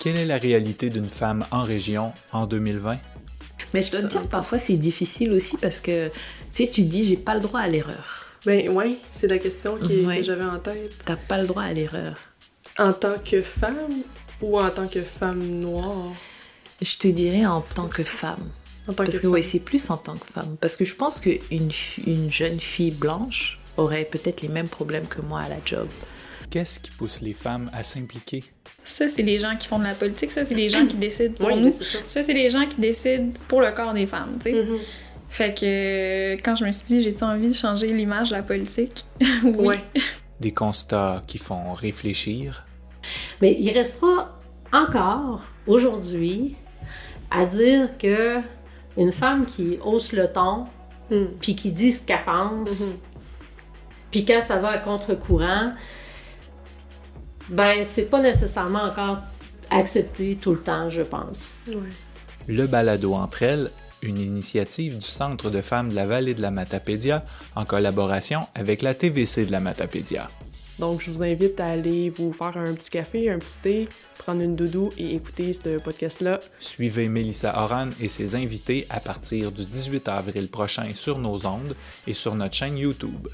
Quelle est la réalité d'une femme en région en 2020? Mais je dois te dire, parfois c'est difficile aussi parce que, tu sais, tu dis, j'ai pas le droit à l'erreur. Ben oui, c'est la question qui- Ouais. que j'avais en tête. T'as pas le droit à l'erreur. En tant que femme ou en tant que femme noire? Je te dirais en tant que femme. En tant Parce que que oui, c'est plus en tant que femme. Parce que je pense qu'une une jeune fille blanche aurait peut-être les mêmes problèmes que moi à la job. Qu'est-ce qui pousse les femmes à s'impliquer? Ça, c'est les gens qui font de la politique. Ça, c'est les gens qui décident pour Oui, nous. ça. Ça, c'est les gens qui décident pour le corps des femmes, tu sais. Mhm. Fait que euh, quand je me suis dit, j'ai-tu envie de changer l'image de la politique? oui. Ouais. Des constats qui font réfléchir? Mais il restera encore aujourd'hui à dire que une femme qui hausse le ton, Mm. puis qui dit ce qu'elle pense, Mhm. puis quand ça va à contre-courant, ben c'est pas nécessairement encore accepté tout le temps, je pense. Ouais. Le balado entre elles, une initiative du Centre de femmes de la vallée de la Matapédia en collaboration avec la TVC de la Matapédia. Donc, je vous invite à aller vous faire un petit café, un petit thé, prendre une doudou et écouter ce podcast-là. Suivez Mélissa Oran et ses invités à partir du 18 avril prochain sur nos ondes et sur notre chaîne YouTube.